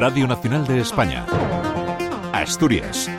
Radio Nacional de España. Asturias.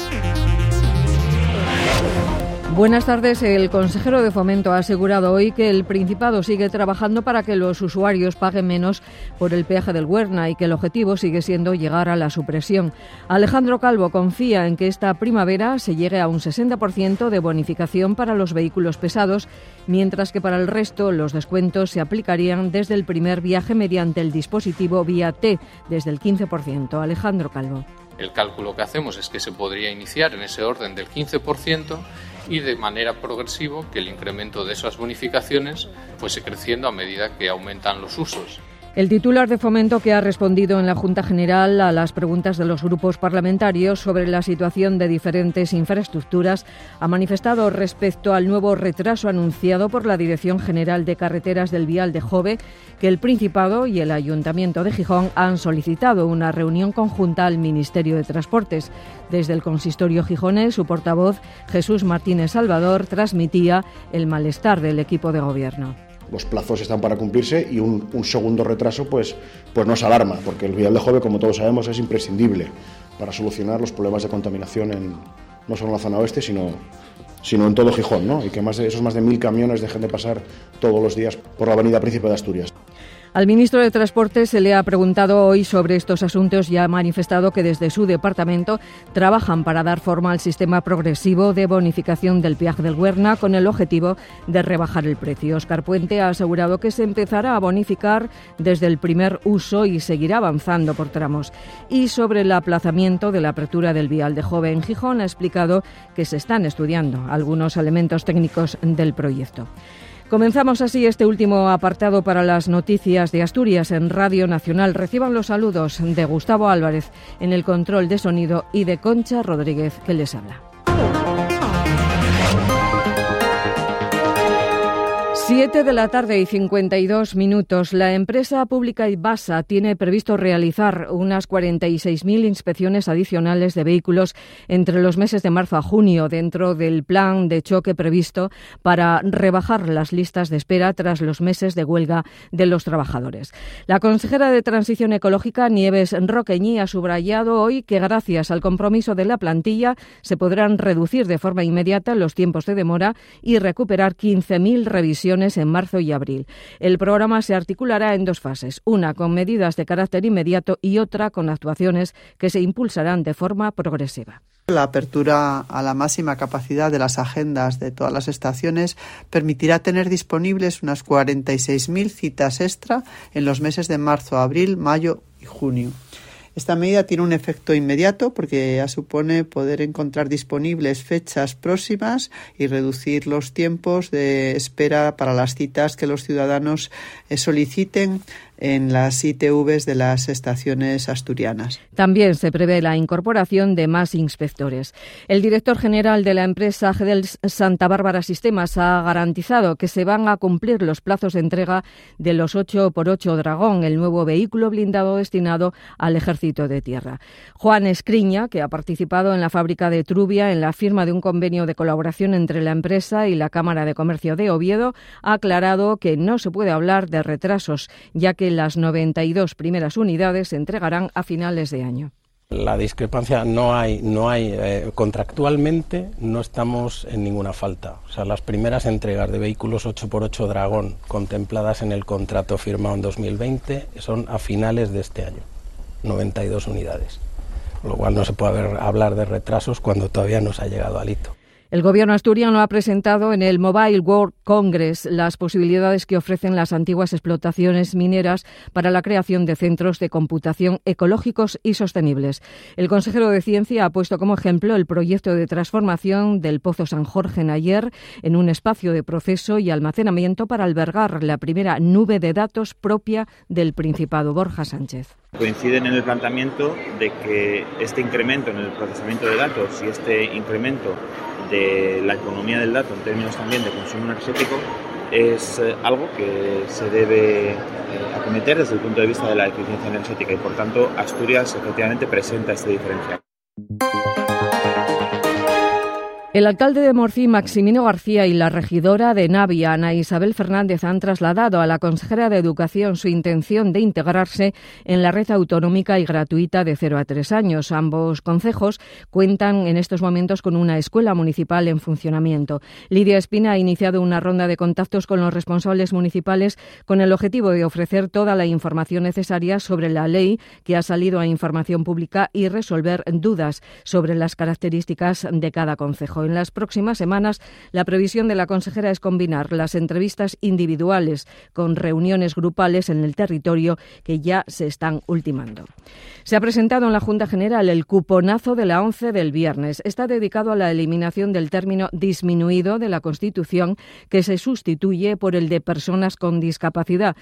Buenas tardes. El consejero de Fomento ha asegurado hoy que el Principado sigue trabajando para que los usuarios paguen menos por el peaje del Huerna y que el objetivo sigue siendo llegar a la supresión. Alejandro Calvo confía en que esta primavera se llegue a un 60% de bonificación para los vehículos pesados, mientras que para el resto los descuentos se aplicarían desde el primer viaje mediante el dispositivo vía T, desde el 15%. Alejandro Calvo. El cálculo que hacemos es que se podría iniciar en ese orden del 15% y de manera progresiva que el incremento de esas bonificaciones fuese creciendo a medida que aumentan los usos. El titular de Fomento, que ha respondido en la Junta General a las preguntas de los grupos parlamentarios sobre la situación de diferentes infraestructuras, ha manifestado respecto al nuevo retraso anunciado por la Dirección General de Carreteras del Vial de Jove que el Principado y el Ayuntamiento de Gijón han solicitado una reunión conjunta al Ministerio de Transportes. Desde el consistorio gijonés, su portavoz, Jesús Martínez Salvador, transmitía el malestar del equipo de gobierno los plazos están para cumplirse y un, segundo retraso pues, pues nos alarma, porque el vial de Jove, como todos sabemos, es imprescindible para solucionar los problemas de contaminación en, no solo en la zona oeste, sino, sino en todo Gijón, ¿no? y que más de, esos más de mil camiones dejen de pasar todos los días por la avenida Príncipe de Asturias. Al ministro de Transporte se le ha preguntado hoy sobre estos asuntos y ha manifestado que desde su departamento trabajan para dar forma al sistema progresivo de bonificación del viaje del Huerna con el objetivo de rebajar el precio. Oscar Puente ha asegurado que se empezará a bonificar desde el primer uso y seguirá avanzando por tramos. Y sobre el aplazamiento de la apertura del vial de Joven Gijón ha explicado que se están estudiando algunos elementos técnicos del proyecto. Comenzamos así este último apartado para las noticias de Asturias en Radio Nacional. Reciban los saludos de Gustavo Álvarez en el control de sonido y de Concha Rodríguez que les habla. Siete de la tarde y 52 minutos. La empresa pública Ibasa tiene previsto realizar unas 46.000 inspecciones adicionales de vehículos entre los meses de marzo a junio dentro del plan de choque previsto para rebajar las listas de espera tras los meses de huelga de los trabajadores. La consejera de Transición Ecológica, Nieves Roqueñi, ha subrayado hoy que gracias al compromiso de la plantilla se podrán reducir de forma inmediata los tiempos de demora y recuperar 15.000 revisiones en marzo y abril. El programa se articulará en dos fases, una con medidas de carácter inmediato y otra con actuaciones que se impulsarán de forma progresiva. La apertura a la máxima capacidad de las agendas de todas las estaciones permitirá tener disponibles unas 46.000 citas extra en los meses de marzo, abril, mayo y junio. Esta medida tiene un efecto inmediato porque ya supone poder encontrar disponibles fechas próximas y reducir los tiempos de espera para las citas que los ciudadanos eh, soliciten en las ITVs de las estaciones asturianas. También se prevé la incorporación de más inspectores. El director general de la empresa GEDEL Santa Bárbara Sistemas ha garantizado que se van a cumplir los plazos de entrega de los 8x8 Dragón, el nuevo vehículo blindado destinado al ejército de tierra. Juan Escriña, que ha participado en la fábrica de Trubia en la firma de un convenio de colaboración entre la empresa y la Cámara de Comercio de Oviedo, ha aclarado que no se puede hablar de retrasos, ya que las 92 primeras unidades se entregarán a finales de año. La discrepancia no hay, no hay eh, contractualmente no estamos en ninguna falta. O sea, las primeras entregas de vehículos 8x8 Dragón contempladas en el contrato firmado en 2020 son a finales de este año, 92 unidades. Lo cual no se puede hablar de retrasos cuando todavía no se ha llegado al hito. El gobierno asturiano ha presentado en el Mobile World Congress las posibilidades que ofrecen las antiguas explotaciones mineras para la creación de centros de computación ecológicos y sostenibles. El consejero de Ciencia ha puesto como ejemplo el proyecto de transformación del Pozo San Jorge en ayer en un espacio de proceso y almacenamiento para albergar la primera nube de datos propia del Principado Borja Sánchez. Coinciden en el planteamiento de que este incremento en el procesamiento de datos y este incremento de la economía del dato en términos también de consumo energético es eh, algo que se debe eh, acometer desde el punto de vista de la eficiencia energética y por tanto Asturias efectivamente presenta este diferencial. El alcalde de Morcí, Maximino García, y la regidora de Navia, Ana Isabel Fernández, han trasladado a la consejera de Educación su intención de integrarse en la red autonómica y gratuita de 0 a 3 años. Ambos concejos cuentan en estos momentos con una escuela municipal en funcionamiento. Lidia Espina ha iniciado una ronda de contactos con los responsables municipales con el objetivo de ofrecer toda la información necesaria sobre la ley que ha salido a información pública y resolver dudas sobre las características de cada concejo. En las próximas semanas, la previsión de la consejera es combinar las entrevistas individuales con reuniones grupales en el territorio que ya se están ultimando. Se ha presentado en la Junta General el cuponazo de la 11 del viernes. Está dedicado a la eliminación del término disminuido de la Constitución que se sustituye por el de personas con discapacidad.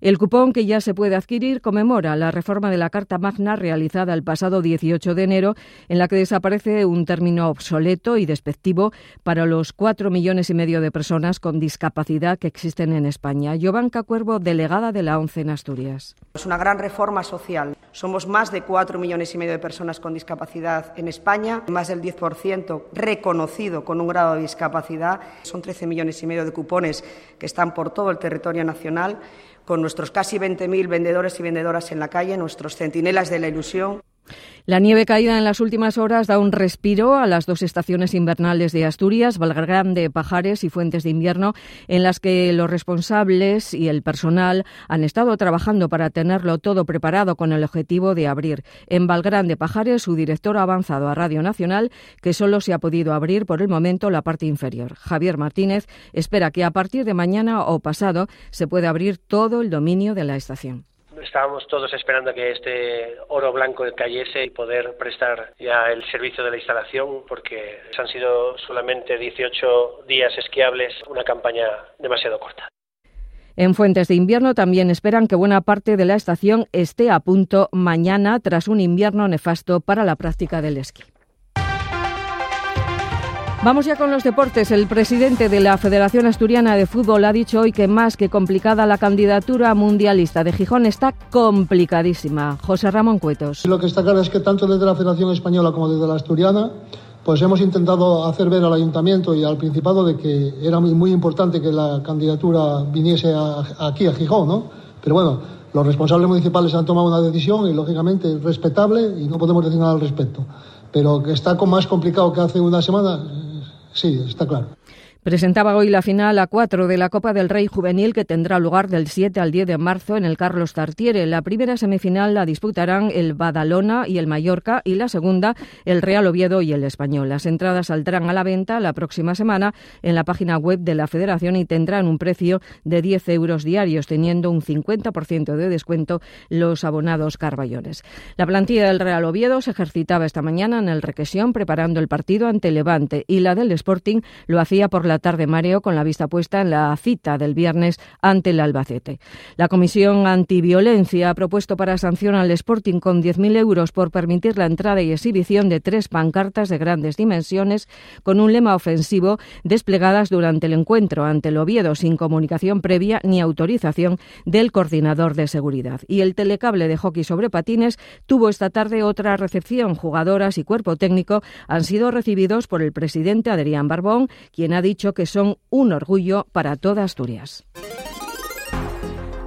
El cupón que ya se puede adquirir conmemora la reforma de la Carta Magna realizada el pasado 18 de enero, en la que desaparece un término obsoleto y despectivo para los cuatro millones y medio de personas con discapacidad que existen en España. Yovanka Cuervo, delegada de la ONCE en Asturias. Es una gran reforma social. Somos más de cuatro millones y medio de personas con discapacidad en España, más del 10% reconocido con un grado de discapacidad. Son 13 millones y medio de cupones que están por todo el territorio nacional con nuestros casi 20.000 vendedores y vendedoras en la calle, nuestros centinelas de la ilusión. La nieve caída en las últimas horas da un respiro a las dos estaciones invernales de Asturias, Valgrande, Pajares y Fuentes de Invierno, en las que los responsables y el personal han estado trabajando para tenerlo todo preparado con el objetivo de abrir. En Valgrande, Pajares, su director ha avanzado a Radio Nacional que solo se ha podido abrir por el momento la parte inferior. Javier Martínez espera que a partir de mañana o pasado se pueda abrir todo el dominio de la estación estábamos todos esperando que este oro blanco cayese y poder prestar ya el servicio de la instalación porque han sido solamente 18 días esquiables, una campaña demasiado corta. En Fuentes de Invierno también esperan que buena parte de la estación esté a punto mañana tras un invierno nefasto para la práctica del esquí. Vamos ya con los deportes. El presidente de la Federación Asturiana de Fútbol ha dicho hoy que más que complicada la candidatura mundialista de Gijón está complicadísima. José Ramón Cuetos. Lo que está claro es que tanto desde la Federación Española como desde la Asturiana pues hemos intentado hacer ver al ayuntamiento y al Principado de que era muy, importante que la candidatura viniese aquí a Gijón, ¿no? Pero bueno, los responsables municipales han tomado una decisión y lógicamente es respetable y no podemos decir nada al respecto. Pero que está más complicado que hace una semana, Sí, está claro. Presentaba hoy la final a cuatro de la Copa del Rey Juvenil que tendrá lugar del 7 al 10 de marzo en el Carlos Tartiere. La primera semifinal la disputarán el Badalona y el Mallorca y la segunda el Real Oviedo y el Español. Las entradas saldrán a la venta la próxima semana en la página web de la Federación y tendrán un precio de 10 euros diarios, teniendo un 50% de descuento los abonados carballones. La plantilla del Real Oviedo se ejercitaba esta mañana en el Requesión preparando el partido ante Levante y la del Sporting lo hacía por la tarde mareo con la vista puesta en la cita del viernes ante el Albacete. La Comisión Antiviolencia ha propuesto para sanción al Sporting con 10.000 euros por permitir la entrada y exhibición de tres pancartas de grandes dimensiones con un lema ofensivo desplegadas durante el encuentro ante el Oviedo sin comunicación previa ni autorización del coordinador de seguridad. Y el telecable de hockey sobre patines tuvo esta tarde otra recepción. Jugadoras y cuerpo técnico han sido recibidos por el presidente Adrián Barbón, quien ha dicho que son un orgullo para toda Asturias.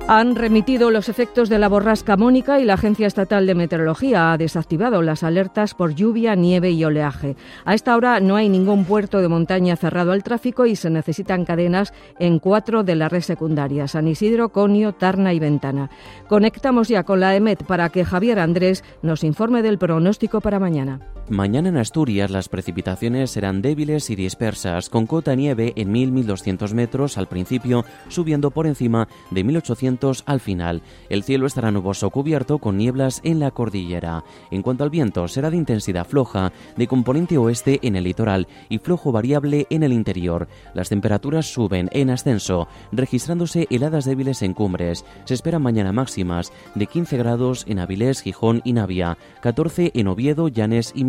Han remitido los efectos de la borrasca Mónica y la Agencia Estatal de Meteorología ha desactivado las alertas por lluvia, nieve y oleaje. A esta hora no hay ningún puerto de montaña cerrado al tráfico y se necesitan cadenas en cuatro de la red secundaria, San Isidro, Conio, Tarna y Ventana. Conectamos ya con la EMET para que Javier Andrés nos informe del pronóstico para mañana. Mañana en Asturias las precipitaciones serán débiles y dispersas, con cota nieve en 1000-1200 metros al principio, subiendo por encima de 1800 al final. El cielo estará nuboso cubierto con nieblas en la cordillera. En cuanto al viento, será de intensidad floja, de componente oeste en el litoral y flojo variable en el interior. Las temperaturas suben en ascenso, registrándose heladas débiles en cumbres. Se esperan mañana máximas de 15 grados en Avilés, Gijón y Navia, 14 en Oviedo, Llanes y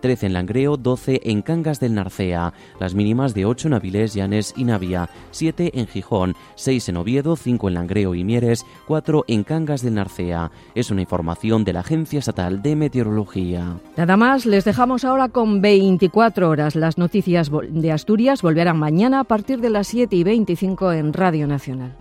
13 en Langreo, 12 en Cangas del Narcea, las mínimas de 8 en Avilés, Llanes y Navia, 7 en Gijón, 6 en Oviedo, 5 en Langreo Y Mieres, 4 en Cangas del Narcea. Es una información de la Agencia Estatal de Meteorología. Nada más, les dejamos ahora con 24 horas. Las noticias de Asturias volverán mañana a partir de las 7 y 25 en Radio Nacional.